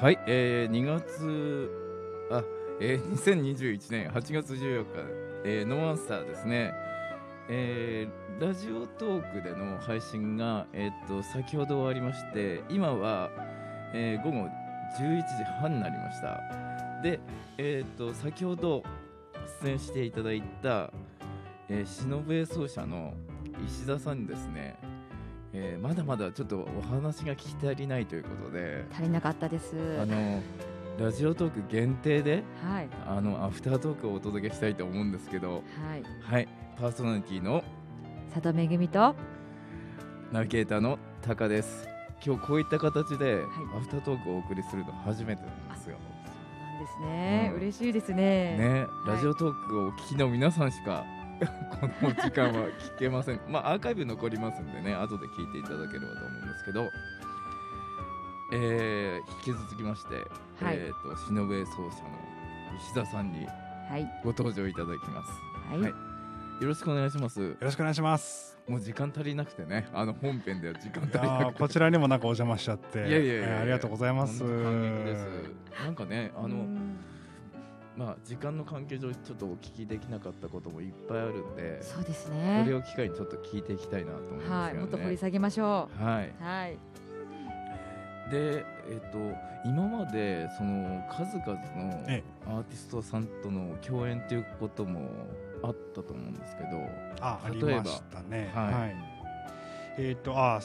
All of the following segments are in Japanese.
はい、えー、2月あ、えー、2021年8月14日、えー、ノーアンサーですね、えー、ラジオトークでの配信が、えー、っと先ほど終わりまして今は、えー、午後11時半になりました。で、えー、っと先ほど出演していただいた、えー、忍べ奏者の石田さんにですね。えー、まだまだちょっとお話が聞き足りないということで足りなかったです。あのラジオトーク限定で、はい、あのアフタートークをお届けしたいと思うんですけど、はい、はい、パーソナリティの佐藤めぐみとナビゲーターのタカです。今日こういった形で、はい、アフタートークをお送りするの初めてなんですよ。そうなんですね、うん、嬉しいですね。ね、ラジオトークをお聞きの皆さんしか この時間は聞けません。まあアーカイブ残りますんでね後で聞いていただければと思うんですけど。えー、引き続きまして、はい、えーと、と忍べ奏者の石田さんにご登場いただきます、はい、はい、よろしくお願いします。よろしくお願いします。もう時間足りなくてね。あの本編では時間足りなくて。こちらにもなんかお邪魔しちゃって。いやいやいや、えー、ありがとうございます。感激です。なんかねあのまあ、時間の関係上ちょっとお聞きできなかったこともいっぱいあるんでそうですね。これを機会にちょっと聞いていきたいなと思うんですよね、はい、もっと掘り下げましょう。はい、はい、で、えーと、今までその数々のアーティストさんとの共演ということもあったと思うんですけどあ例えばね、はい、はい、えっ、ー、とあ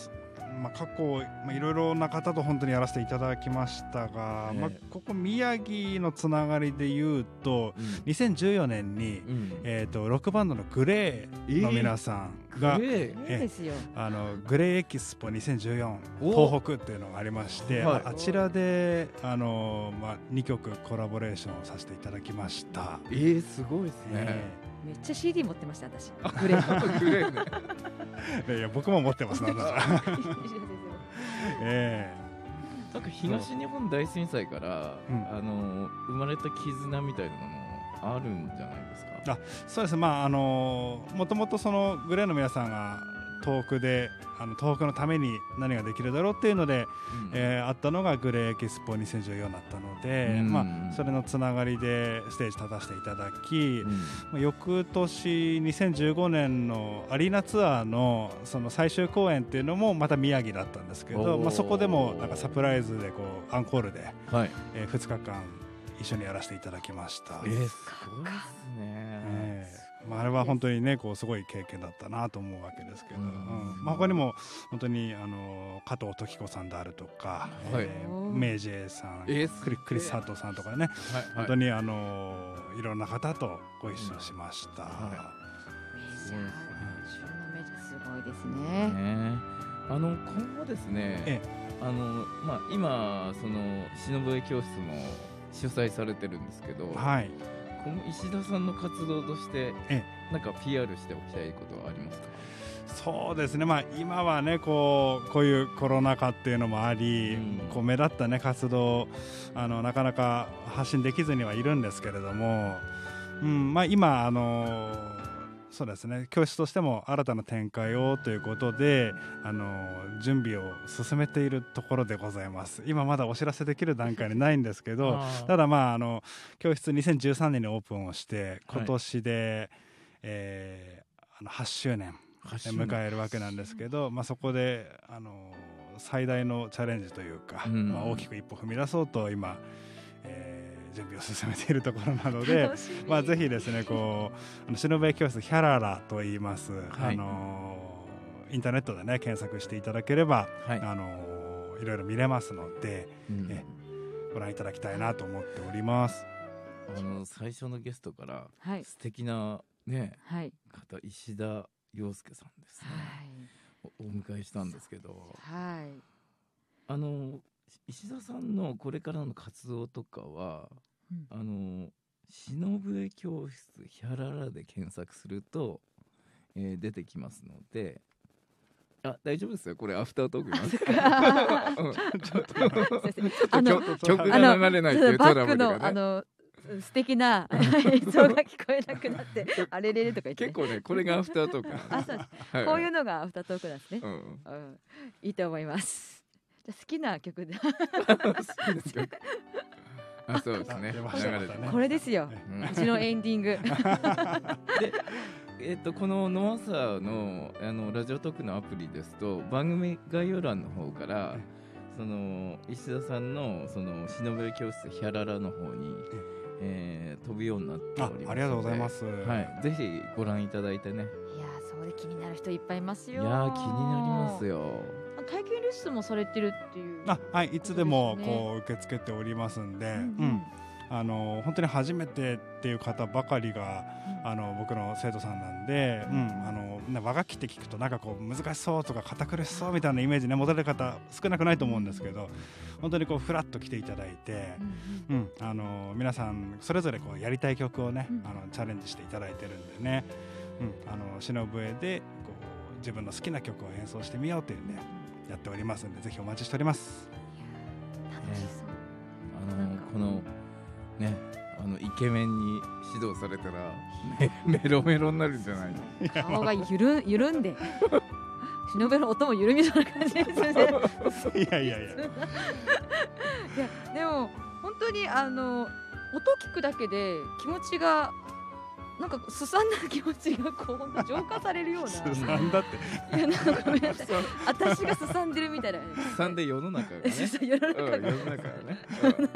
まあ、過去、まあ、いろいろな方と本当にやらせていただきましたが、えー、まあ、ここ宮城のつながりでいうと、うん、2014年に、うん、えーと、ロックバンドのグレーの皆さんが、えー、あのグレーエキスポ2014東北っていうのがありまして、はい、あちらであの、まあ、2曲コラボレーションをさせていただきました。えー、すごいですね、えーめっちゃ CD 持ってました私。グレーグレーね。いや僕も持ってますなんだ ええ。ー、なんか東日本大震災から、うん、あの生まれた絆みたいなのもあるんじゃないですか？あそうです。まああのもともとそのグレーの皆さんが遠くであの東北のために何ができるだろうっていうので、うん、えー、あったのがグレーエキスポ2014だったので、うん、まあ、それのつながりでステージ立たせていただき、うん、翌年2015年のアリーナツアーのその最終公演っていうのもまた宮城だったんですけど、まあ、そこでもなんかサプライズでこうアンコールで、はいえー、2日間一緒にやらせていただきました。えー、すごいですね、えーまあ、あれは本当にねこうすごい経験だったなと思うわけですけど、うん。まあ、他にも本当にあの加藤時子さんであるとか、はい、えー、メイジェイさん、えー、クリクリス・サートさんとかね、はい、本当にあのいろんな方とご一緒しました。うん。はい、すごいですね。ね。あの今後ですね、ええ。あのまあ、今その忍ぶ教室も主催されてるんですけど、はい、この石田さんの活動としてなんか PR しておきたいことはありますか？そうですね、まあ、今はねこうこういうコロナ禍っていうのもあり、うん、こう目立ったね活動あのなかなか発信できずにはいるんですけれども、うん。まあ、今あのそうですね。教室としても新たな展開をということであの準備を進めているところでございます。今まだお知らせできる段階にないんですけど ただまああの教室2013年にオープンをして今年で、はい、えー、あの8周年迎えるわけなんですけど、まあ、そこであの最大のチャレンジというか、うん、まあ、大きく一歩踏み出そうと今、えー準備を進めているところなので、まあ、ぜひですねこうあの忍べ教室ヒャララと言います、はい、あのインターネットでね検索していただければ、はい、あのいろいろ見れますので、うん、えご覧いただきたいなと思っております。あの最初のゲストから素敵なね、はい、方石田洋介さんですね、はい、お迎えしたんですけど、はい、あの石田さんのこれからの活動とかは、うん、あの忍笛教室ヒャララで検索すると、えー、出てきますので。あ大丈夫ですよ。これアフタートークなんで。ちょっとあの曲が流れないっていうトラブルがね。あの素敵な映像が聞こえなくなって あれれれとか言って結構ねこれがアフタートーク あそう、はい、こういうのがアフタートークなんですね、うん、うん、いいと思いますじゃ好きな曲で あそうですね。これですよ。うちのエンディング。で、えっ、とこのノアサーのあのラジオトークのアプリですと番組概要欄の方から。その石田さんのその忍び教室ヒャララの方に、えー、飛ぶようになっておりますありがとうございます。はい、ぜひご覧いただいてね。いやそうで気になる人いっぱいいますよ。いや気になりますよ。体験レッスンもされてるっていう、あはいいつでもこう受け付けておりますんで、うん、うん。あの本当に初めてっていう方ばかりが、うん、あの僕の生徒さんなんで、うん、あの和楽器って聞くとなんかこう難しそうとか堅苦しそうみたいなイメージね持たれる方少なくないと思うんですけど本当にこうフラッと来ていただいて、うん、うん、あの皆さんそれぞれこうやりたい曲をね、あのチャレンジしていただいてるんでね、うん、あの忍笛でこう自分の好きな曲を演奏してみようというねやっておりますんでぜひお待ちしております。あのこのねあのイケメンに指導されたらメ メロメロになるんじゃない？の顔がゆる緩んで。忍べの音も緩みそうな感じですね。いやいやいや。いやでも本当にあの音聞くだけで気持ちがなんかすさんだ気持ちがこう浄化されるような。すさんだって。いやなんかごめんなさい。私がすさんでるみたいな、ね。すさんで世の中がね。世の中が、うん、世の中がね。うん、浄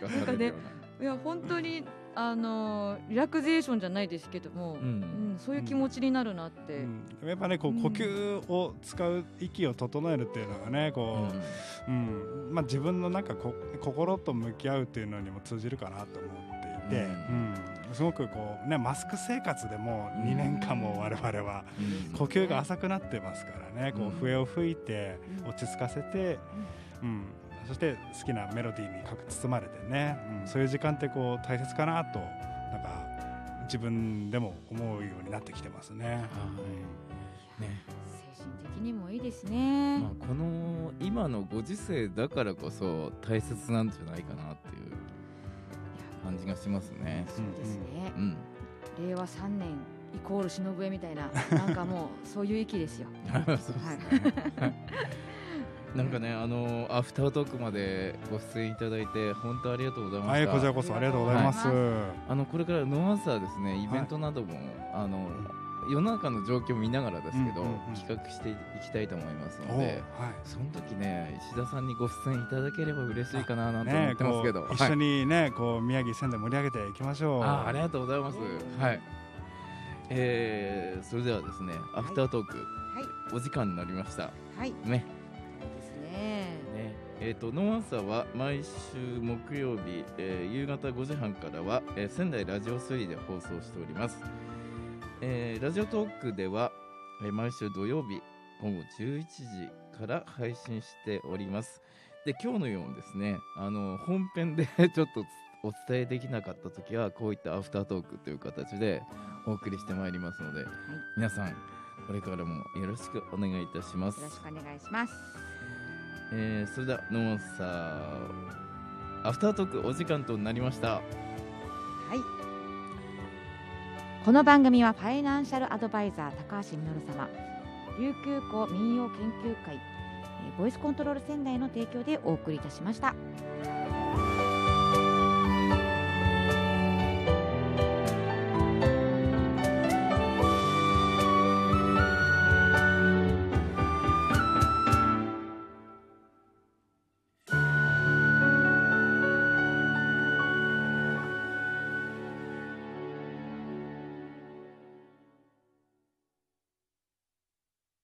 化されるような。いや本当にあのリラクゼーションじゃないですけども、うん、うん、そういう気持ちになるなって、うん、やっぱねこう呼吸を使う息を整えるっていうのがねこう、うんまあ、自分のなんかこ心と向き合うっていうのにも通じるかなと思っていて、うんすごくこうねマスク生活でも2年間も我々は呼吸が浅くなってますからね、こう笛を吹いて落ち着かせて、うん。そして好きなメロディーに包まれてね、うん、そういう時間ってこう大切かなとなんか自分でも思うようになってきてますね。はい。ね。精神的にもいいですね、まあ、この今のご時世だからこそ大切なんじゃないかなって感じがしますね。そうですね、うん、令和3年イコール忍笛みたいななんかもう そういう域ですよ。そうですね、はい なんかね、あのアフタートークまでご出演いただいて本当ありがとうございます。はい、こちらこそありがとうございます。はい、あのこれからノアサーですね、イベントなども、はい、あの世の中の状況を見ながらですけど、うんうんうん、企画していきたいと思いますので、はい、その時ね石田さんにご出演いただければ嬉しいかななんて思ってますけど、ね、一緒にね、こう宮城仙台盛り上げていきましょう。あありがとうございます。はい。えー、それではですね、アフタートーク、はい、お時間になりました。はい。ね。えーと、ノンアンサーは毎週木曜日、えー、夕方5時半からは、えー、仙台ラジオ3で放送しております、えー、ラジオトークでは、えー、毎週土曜日午後11時から配信しております。で今日のようにですねあの本編で ちょっとお伝えできなかった時はこういったアフタートークという形でお送りしてまいりますので、はい、皆さんこれからもよろしくお願いいたします。よろしくお願いします。えー、それではノンサーアフタートークお時間となりました。はいこの番組はファイナンシャルアドバイザー高橋実様琉球港民謡研究会ボイスコントロール仙台の提供でお送りいたしました。